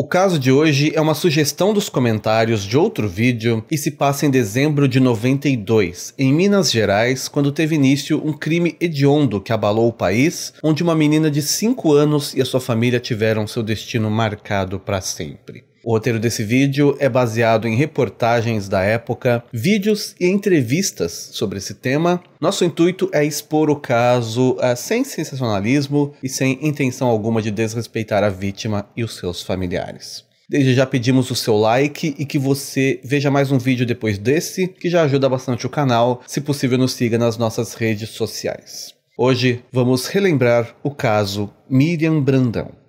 O caso de hoje é uma sugestão dos comentários de outro vídeo e se passa em dezembro de 92, em Minas Gerais, quando teve início um crime hediondo que abalou o país, onde uma menina de 5 anos e a sua família tiveram seu destino marcado para sempre. O roteiro desse vídeo é baseado em reportagens da época, vídeos e entrevistas sobre esse tema. Nosso intuito é expor o caso uh, sem sensacionalismo e sem intenção alguma de desrespeitar a vítima e os seus familiares. Desde já pedimos o seu like e que você veja mais um vídeo depois desse, que já ajuda bastante o canal. Se possível, nos siga nas nossas redes sociais. Hoje vamos relembrar o caso Miriam Brandão.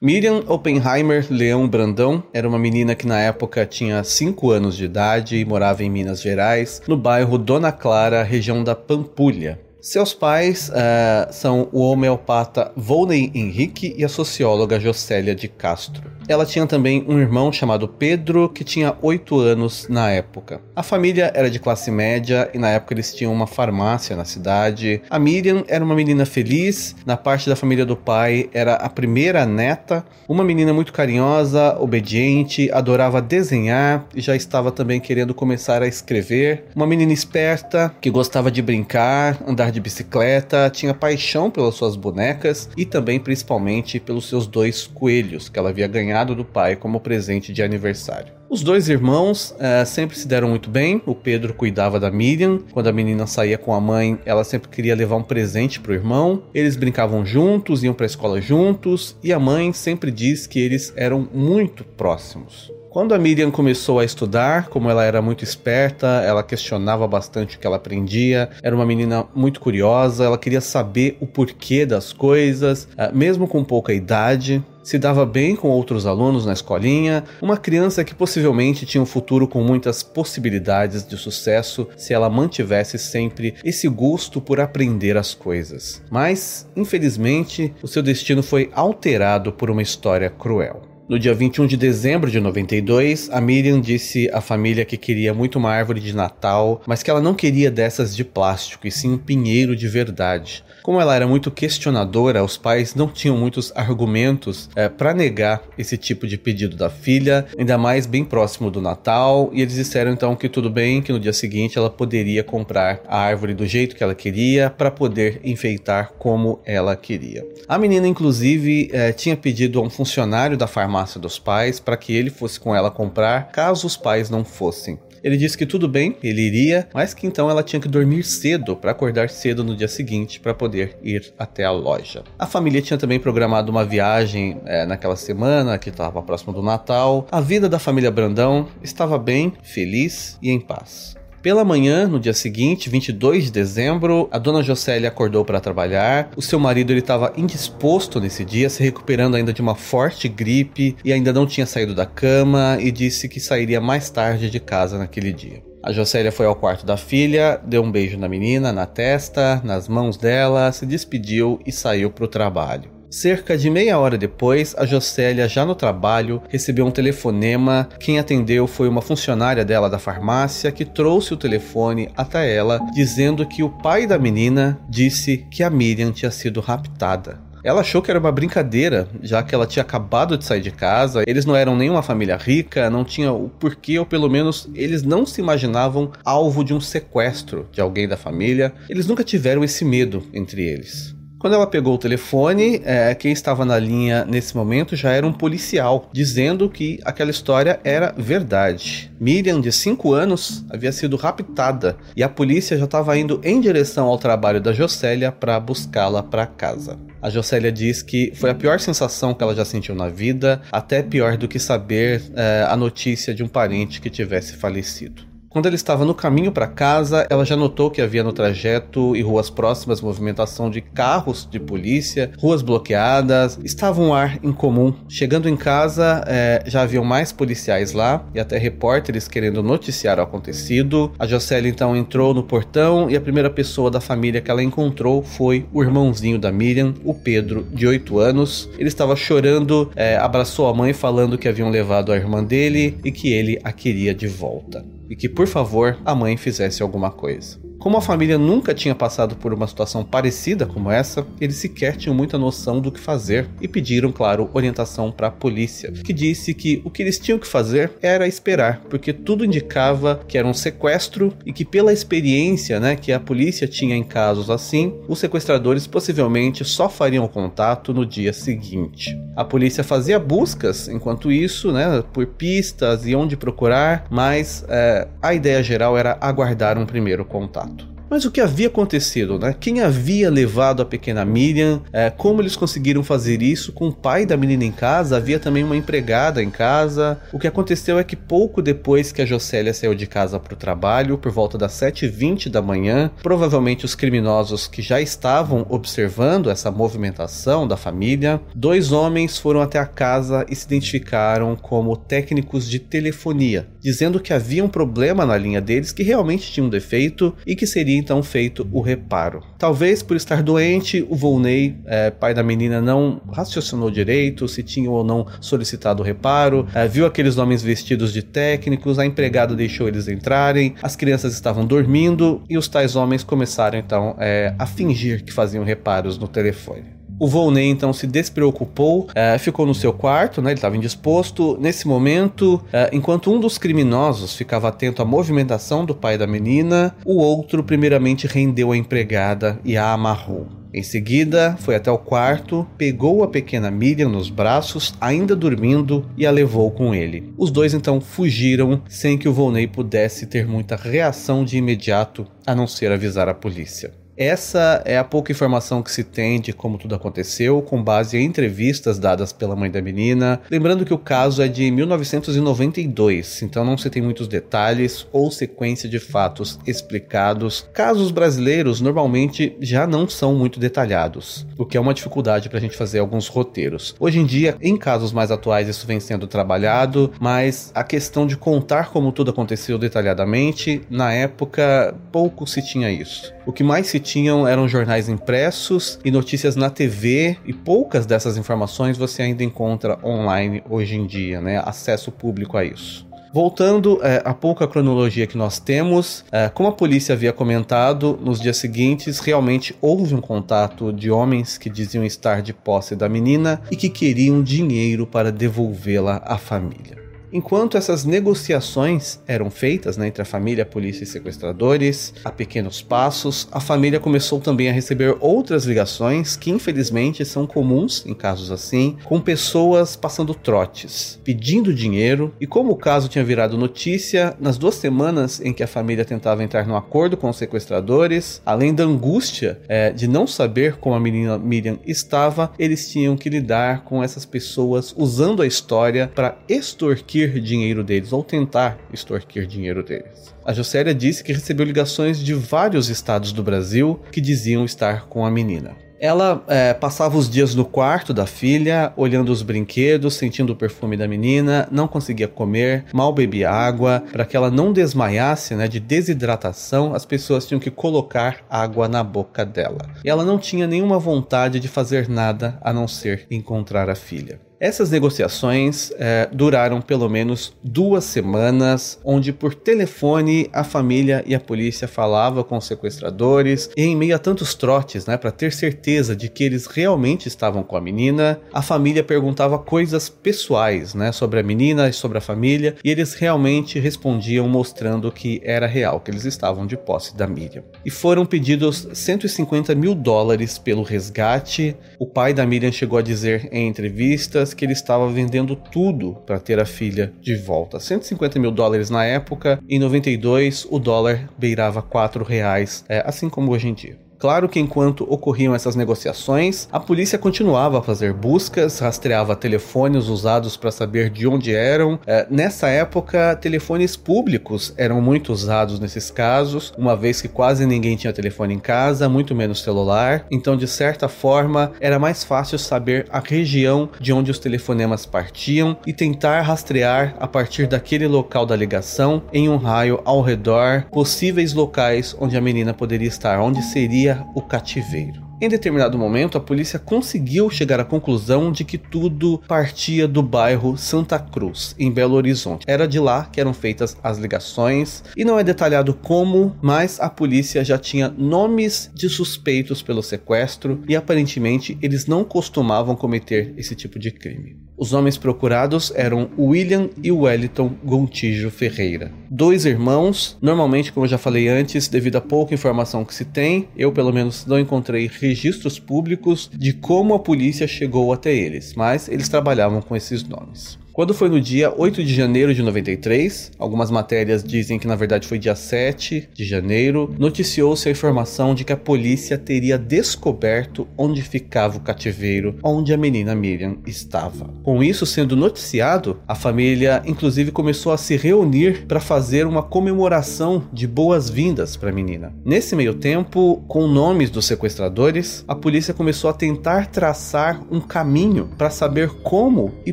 Miriam Oppenheimer Leão Brandão era uma menina que na época tinha 5 anos de idade e morava em Minas Gerais, no bairro Dona Clara, região da Pampulha. Seus pais uh, são o homeopata Volney Henrique e a socióloga Jocélia de Castro. Ela tinha também um irmão chamado Pedro, que tinha 8 anos na época. A família era de classe média e na época eles tinham uma farmácia na cidade. A Miriam era uma menina feliz, na parte da família do pai era a primeira neta, uma menina muito carinhosa, obediente, adorava desenhar e já estava também querendo começar a escrever. Uma menina esperta, que gostava de brincar, andar de bicicleta, tinha paixão pelas suas bonecas e também principalmente pelos seus dois coelhos que ela havia ganhado do pai como presente de aniversário. Os dois irmãos é, sempre se deram muito bem. O Pedro cuidava da Miriam. Quando a menina saía com a mãe, ela sempre queria levar um presente para o irmão. Eles brincavam juntos, iam para a escola juntos, e a mãe sempre diz que eles eram muito próximos. Quando a Miriam começou a estudar, como ela era muito esperta, ela questionava bastante o que ela aprendia, era uma menina muito curiosa, ela queria saber o porquê das coisas, eh, mesmo com pouca idade se dava bem com outros alunos na escolinha, uma criança que possivelmente tinha um futuro com muitas possibilidades de sucesso se ela mantivesse sempre esse gosto por aprender as coisas. Mas, infelizmente, o seu destino foi alterado por uma história cruel. No dia 21 de dezembro de 92, a Miriam disse à família que queria muito uma árvore de Natal, mas que ela não queria dessas de plástico, e sim um pinheiro de verdade. Como ela era muito questionadora, os pais não tinham muitos argumentos é, para negar esse tipo de pedido da filha, ainda mais bem próximo do Natal, e eles disseram então que tudo bem, que no dia seguinte ela poderia comprar a árvore do jeito que ela queria para poder enfeitar como ela queria. A menina, inclusive, é, tinha pedido a um funcionário da farmácia dos pais para que ele fosse com ela comprar, caso os pais não fossem. Ele disse que tudo bem, ele iria, mas que então ela tinha que dormir cedo para acordar cedo no dia seguinte para poder ir até a loja. A família tinha também programado uma viagem é, naquela semana que estava próximo do Natal. A vida da família Brandão estava bem, feliz e em paz. Pela manhã, no dia seguinte, 22 de dezembro, a dona Jocélia acordou para trabalhar. O seu marido ele estava indisposto nesse dia, se recuperando ainda de uma forte gripe e ainda não tinha saído da cama e disse que sairia mais tarde de casa naquele dia. A Jocélia foi ao quarto da filha, deu um beijo na menina, na testa, nas mãos dela, se despediu e saiu para o trabalho. Cerca de meia hora depois, a Jocélia, já no trabalho, recebeu um telefonema. Quem atendeu foi uma funcionária dela da farmácia que trouxe o telefone até ela, dizendo que o pai da menina disse que a Miriam tinha sido raptada. Ela achou que era uma brincadeira, já que ela tinha acabado de sair de casa, eles não eram nenhuma família rica, não tinha o porquê, ou pelo menos eles não se imaginavam alvo de um sequestro de alguém da família. Eles nunca tiveram esse medo entre eles. Quando ela pegou o telefone, é, quem estava na linha nesse momento já era um policial, dizendo que aquela história era verdade. Miriam, de 5 anos, havia sido raptada e a polícia já estava indo em direção ao trabalho da Jocélia para buscá-la para casa. A Jocélia diz que foi a pior sensação que ela já sentiu na vida, até pior do que saber é, a notícia de um parente que tivesse falecido. Quando ele estava no caminho para casa, ela já notou que havia no trajeto e ruas próximas movimentação de carros de polícia, ruas bloqueadas, estava um ar incomum. Chegando em casa, é, já haviam mais policiais lá e até repórteres querendo noticiar o acontecido. A Jocely então entrou no portão e a primeira pessoa da família que ela encontrou foi o irmãozinho da Miriam, o Pedro, de 8 anos. Ele estava chorando, é, abraçou a mãe falando que haviam levado a irmã dele e que ele a queria de volta e que, por favor, a mãe fizesse alguma coisa. Como a família nunca tinha passado por uma situação parecida como essa, eles sequer tinham muita noção do que fazer e pediram, claro, orientação para a polícia, que disse que o que eles tinham que fazer era esperar, porque tudo indicava que era um sequestro e que pela experiência, né, que a polícia tinha em casos assim, os sequestradores possivelmente só fariam contato no dia seguinte. A polícia fazia buscas enquanto isso, né, por pistas e onde procurar, mas é, a ideia geral era aguardar um primeiro contato. Mas o que havia acontecido, né? Quem havia levado a pequena Miriam? É, como eles conseguiram fazer isso com o pai da menina em casa? Havia também uma empregada em casa. O que aconteceu é que pouco depois que a Jocélia saiu de casa para o trabalho, por volta das 7h20 da manhã, provavelmente os criminosos que já estavam observando essa movimentação da família, dois homens foram até a casa e se identificaram como técnicos de telefonia, dizendo que havia um problema na linha deles que realmente tinha um defeito e que seria então feito o reparo. Talvez por estar doente, o Volney, é, pai da menina, não racioциnou direito se tinha ou não solicitado o reparo, é, viu aqueles homens vestidos de técnicos, a empregada deixou eles entrarem, as crianças estavam dormindo e os tais homens começaram então é, a fingir que faziam reparos no telefone. O Volney então se despreocupou, é, ficou no seu quarto, né, ele estava indisposto. Nesse momento, é, enquanto um dos criminosos ficava atento à movimentação do pai da menina, o outro primeiramente rendeu a empregada e a amarrou. Em seguida, foi até o quarto, pegou a pequena Miriam nos braços, ainda dormindo, e a levou com ele. Os dois então fugiram sem que o Volney pudesse ter muita reação de imediato, a não ser avisar a polícia. Essa é a pouca informação que se tem de como tudo aconteceu, com base em entrevistas dadas pela mãe da menina. Lembrando que o caso é de 1992, então não se tem muitos detalhes ou sequência de fatos explicados. Casos brasileiros normalmente já não são muito detalhados, o que é uma dificuldade para a gente fazer alguns roteiros. Hoje em dia, em casos mais atuais, isso vem sendo trabalhado, mas a questão de contar como tudo aconteceu detalhadamente, na época pouco se tinha isso. O que mais se tinham eram jornais impressos e notícias na TV, e poucas dessas informações você ainda encontra online hoje em dia, né? Acesso público a isso. Voltando é, a pouca cronologia que nós temos, é, como a polícia havia comentado, nos dias seguintes realmente houve um contato de homens que diziam estar de posse da menina e que queriam dinheiro para devolvê-la à família. Enquanto essas negociações eram feitas né, entre a família, a polícia e sequestradores, a pequenos passos, a família começou também a receber outras ligações que infelizmente são comuns em casos assim, com pessoas passando trotes, pedindo dinheiro, e como o caso tinha virado notícia, nas duas semanas em que a família tentava entrar num acordo com os sequestradores, além da angústia é, de não saber como a menina Miriam estava, eles tinham que lidar com essas pessoas usando a história para extorquir extorquir dinheiro deles ou tentar extorquir dinheiro deles. A Jocélia disse que recebeu ligações de vários estados do Brasil que diziam estar com a menina. Ela é, passava os dias no quarto da filha, olhando os brinquedos, sentindo o perfume da menina, não conseguia comer, mal bebia água. Para que ela não desmaiasse né, de desidratação, as pessoas tinham que colocar água na boca dela. E ela não tinha nenhuma vontade de fazer nada a não ser encontrar a filha. Essas negociações é, duraram pelo menos duas semanas, onde por telefone a família e a polícia falavam com os sequestradores, e em meio a tantos trotes, né, para ter certeza de que eles realmente estavam com a menina, a família perguntava coisas pessoais, né, sobre a menina e sobre a família, e eles realmente respondiam mostrando que era real, que eles estavam de posse da Miriam. E foram pedidos 150 mil dólares pelo resgate. O pai da Miriam chegou a dizer em entrevistas que ele estava vendendo tudo para ter a filha de volta. 150 mil dólares na época, em 92 o dólar beirava 4 reais, é, assim como hoje em dia. Claro que enquanto ocorriam essas negociações, a polícia continuava a fazer buscas, rastreava telefones usados para saber de onde eram. É, nessa época, telefones públicos eram muito usados nesses casos, uma vez que quase ninguém tinha telefone em casa, muito menos celular. Então, de certa forma, era mais fácil saber a região de onde os telefonemas partiam e tentar rastrear a partir daquele local da ligação em um raio ao redor possíveis locais onde a menina poderia estar, onde seria o cativeiro. Em determinado momento, a polícia conseguiu chegar à conclusão de que tudo partia do bairro Santa Cruz, em Belo Horizonte. Era de lá que eram feitas as ligações, e não é detalhado como, mas a polícia já tinha nomes de suspeitos pelo sequestro e aparentemente eles não costumavam cometer esse tipo de crime. Os homens procurados eram William e Wellington Gontijo Ferreira. Dois irmãos, normalmente, como eu já falei antes, devido a pouca informação que se tem, eu pelo menos não encontrei registros públicos de como a polícia chegou até eles, mas eles trabalhavam com esses nomes. Quando foi no dia 8 de janeiro de 93, algumas matérias dizem que na verdade foi dia 7 de janeiro, noticiou-se a informação de que a polícia teria descoberto onde ficava o cativeiro onde a menina Miriam estava. Com isso sendo noticiado, a família inclusive começou a se reunir para fazer uma comemoração de boas-vindas para a menina. Nesse meio tempo, com nomes dos sequestradores, a polícia começou a tentar traçar um caminho para saber como e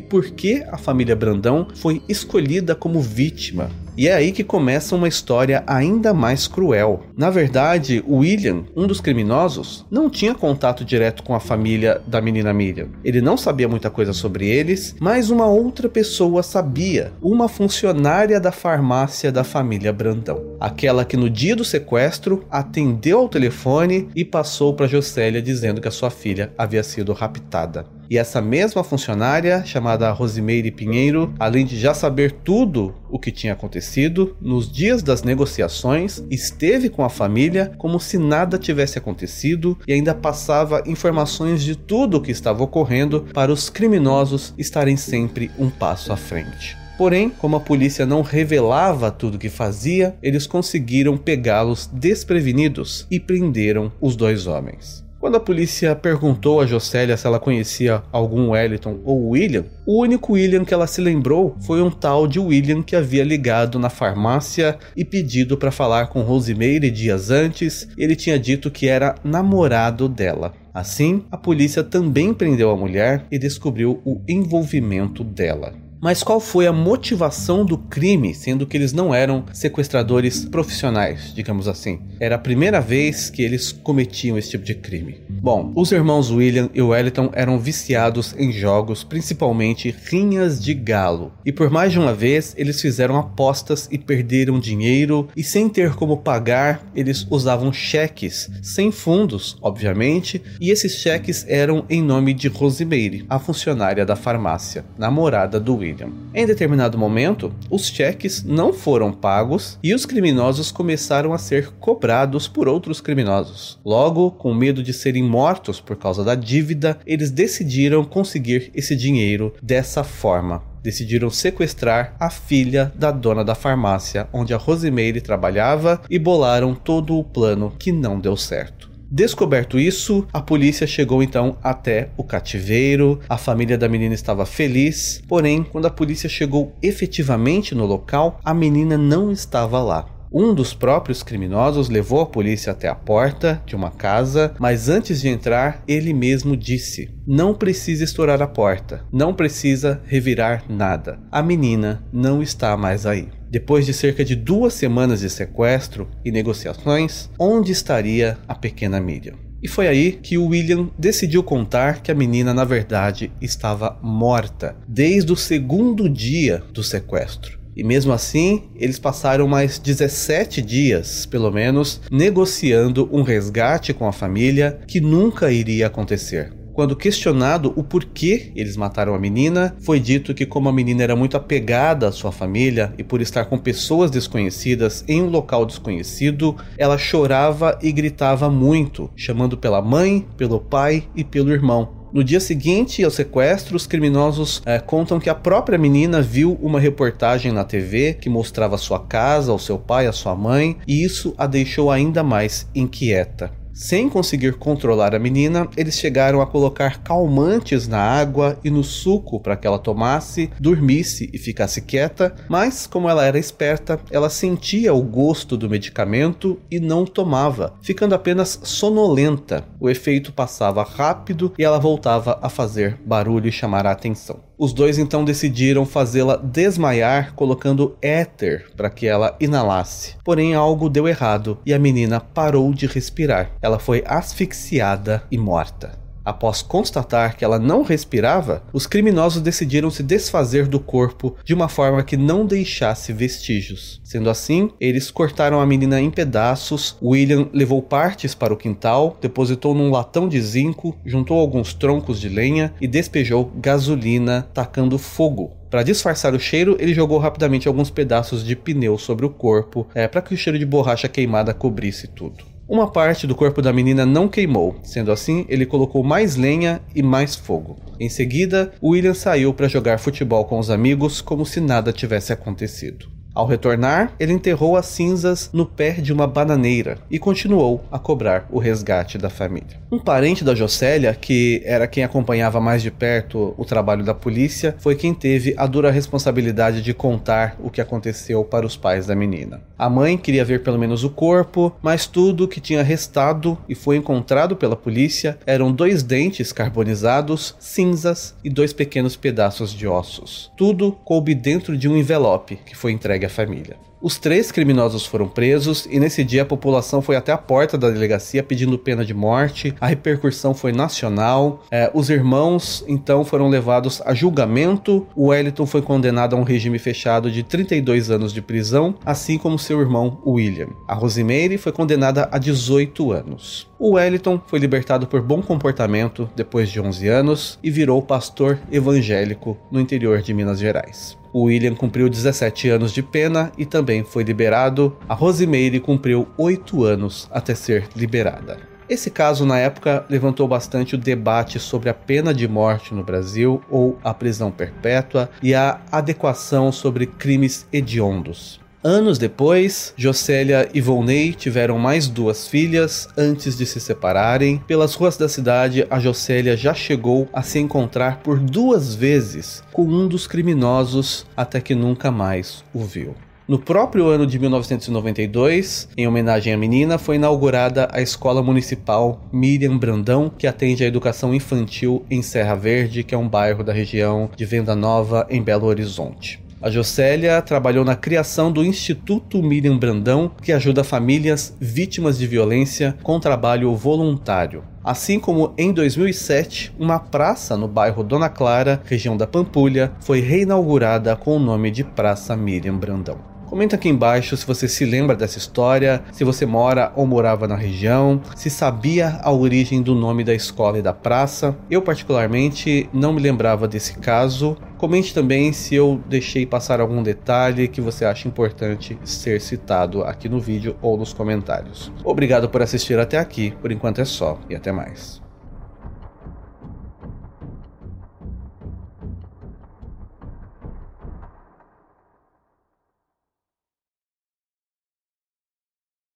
por que a família família Brandão foi escolhida como vítima e é aí que começa uma história ainda mais cruel. Na verdade, William, um dos criminosos, não tinha contato direto com a família da menina Miriam. Ele não sabia muita coisa sobre eles, mas uma outra pessoa sabia, uma funcionária da farmácia da família Brandão. Aquela que no dia do sequestro atendeu ao telefone e passou para Jocélia dizendo que a sua filha havia sido raptada. E essa mesma funcionária, chamada Rosimeire Pinheiro, além de já saber tudo o que tinha acontecido, nos dias das negociações, esteve com a família como se nada tivesse acontecido e ainda passava informações de tudo o que estava ocorrendo para os criminosos estarem sempre um passo à frente. Porém, como a polícia não revelava tudo o que fazia, eles conseguiram pegá-los desprevenidos e prenderam os dois homens. Quando a polícia perguntou a Jocélia se ela conhecia algum Wellington ou William, o único William que ela se lembrou foi um tal de William que havia ligado na farmácia e pedido para falar com Rosemary dias antes. Ele tinha dito que era namorado dela. Assim, a polícia também prendeu a mulher e descobriu o envolvimento dela. Mas qual foi a motivação do crime, sendo que eles não eram sequestradores profissionais, digamos assim? Era a primeira vez que eles cometiam esse tipo de crime. Bom, os irmãos William e Wellington eram viciados em jogos, principalmente rinhas de galo. E por mais de uma vez, eles fizeram apostas e perderam dinheiro, e sem ter como pagar, eles usavam cheques, sem fundos, obviamente, e esses cheques eram em nome de Rosemary, a funcionária da farmácia, namorada do William. William. Em determinado momento, os cheques não foram pagos e os criminosos começaram a ser cobrados por outros criminosos. Logo, com medo de serem mortos por causa da dívida, eles decidiram conseguir esse dinheiro dessa forma decidiram sequestrar a filha da dona da farmácia onde a Rosemary trabalhava e bolaram todo o plano que não deu certo. Descoberto isso, a polícia chegou então até o cativeiro. A família da menina estava feliz, porém, quando a polícia chegou efetivamente no local, a menina não estava lá. Um dos próprios criminosos levou a polícia até a porta de uma casa, mas antes de entrar, ele mesmo disse: Não precisa estourar a porta, não precisa revirar nada. A menina não está mais aí. Depois de cerca de duas semanas de sequestro e negociações, onde estaria a pequena Miriam? E foi aí que o William decidiu contar que a menina, na verdade, estava morta desde o segundo dia do sequestro. E mesmo assim, eles passaram mais 17 dias, pelo menos, negociando um resgate com a família que nunca iria acontecer. Quando questionado o porquê eles mataram a menina, foi dito que, como a menina era muito apegada à sua família e por estar com pessoas desconhecidas em um local desconhecido, ela chorava e gritava muito, chamando pela mãe, pelo pai e pelo irmão. No dia seguinte ao sequestro, os criminosos é, contam que a própria menina viu uma reportagem na TV que mostrava sua casa, o seu pai, a sua mãe, e isso a deixou ainda mais inquieta. Sem conseguir controlar a menina, eles chegaram a colocar calmantes na água e no suco para que ela tomasse, dormisse e ficasse quieta, mas como ela era esperta, ela sentia o gosto do medicamento e não tomava, ficando apenas sonolenta. O efeito passava rápido e ela voltava a fazer barulho e chamar a atenção. Os dois então decidiram fazê-la desmaiar colocando éter para que ela inalasse. Porém, algo deu errado e a menina parou de respirar. Ela foi asfixiada e morta. Após constatar que ela não respirava, os criminosos decidiram se desfazer do corpo de uma forma que não deixasse vestígios. Sendo assim, eles cortaram a menina em pedaços. William levou partes para o quintal, depositou num latão de zinco, juntou alguns troncos de lenha e despejou gasolina, tacando fogo para disfarçar o cheiro, ele jogou rapidamente alguns pedaços de pneu sobre o corpo, é, para que o cheiro de borracha queimada cobrisse tudo. Uma parte do corpo da menina não queimou, sendo assim, ele colocou mais lenha e mais fogo. Em seguida, William saiu para jogar futebol com os amigos como se nada tivesse acontecido. Ao retornar, ele enterrou as cinzas no pé de uma bananeira e continuou a cobrar o resgate da família. Um parente da Jocélia, que era quem acompanhava mais de perto o trabalho da polícia, foi quem teve a dura responsabilidade de contar o que aconteceu para os pais da menina. A mãe queria ver pelo menos o corpo, mas tudo que tinha restado e foi encontrado pela polícia eram dois dentes carbonizados, cinzas e dois pequenos pedaços de ossos. Tudo coube dentro de um envelope que foi entregue a família. Os três criminosos foram presos e nesse dia a população foi até a porta da delegacia pedindo pena de morte. A repercussão foi nacional. É, os irmãos então foram levados a julgamento. O Wellington foi condenado a um regime fechado de 32 anos de prisão, assim como seu irmão William. A Rosemary foi condenada a 18 anos. O Wellington foi libertado por bom comportamento depois de 11 anos e virou pastor evangélico no interior de Minas Gerais. O William cumpriu 17 anos de pena e também foi liberado. A Rosemary cumpriu 8 anos até ser liberada. Esse caso, na época, levantou bastante o debate sobre a pena de morte no Brasil ou a prisão perpétua e a adequação sobre crimes hediondos. Anos depois, Jocélia e Volney tiveram mais duas filhas antes de se separarem. Pelas ruas da cidade, a Jocélia já chegou a se encontrar por duas vezes com um dos criminosos até que nunca mais o viu. No próprio ano de 1992, em homenagem à menina, foi inaugurada a Escola Municipal Miriam Brandão, que atende à educação infantil em Serra Verde, que é um bairro da região de Venda Nova, em Belo Horizonte. A Jocélia trabalhou na criação do Instituto Miriam Brandão, que ajuda famílias vítimas de violência com trabalho voluntário. Assim como em 2007, uma praça no bairro Dona Clara, região da Pampulha, foi reinaugurada com o nome de Praça Miriam Brandão. Comenta aqui embaixo se você se lembra dessa história, se você mora ou morava na região, se sabia a origem do nome da escola e da praça. Eu, particularmente, não me lembrava desse caso. Comente também se eu deixei passar algum detalhe que você acha importante ser citado aqui no vídeo ou nos comentários. Obrigado por assistir até aqui, por enquanto é só e até mais.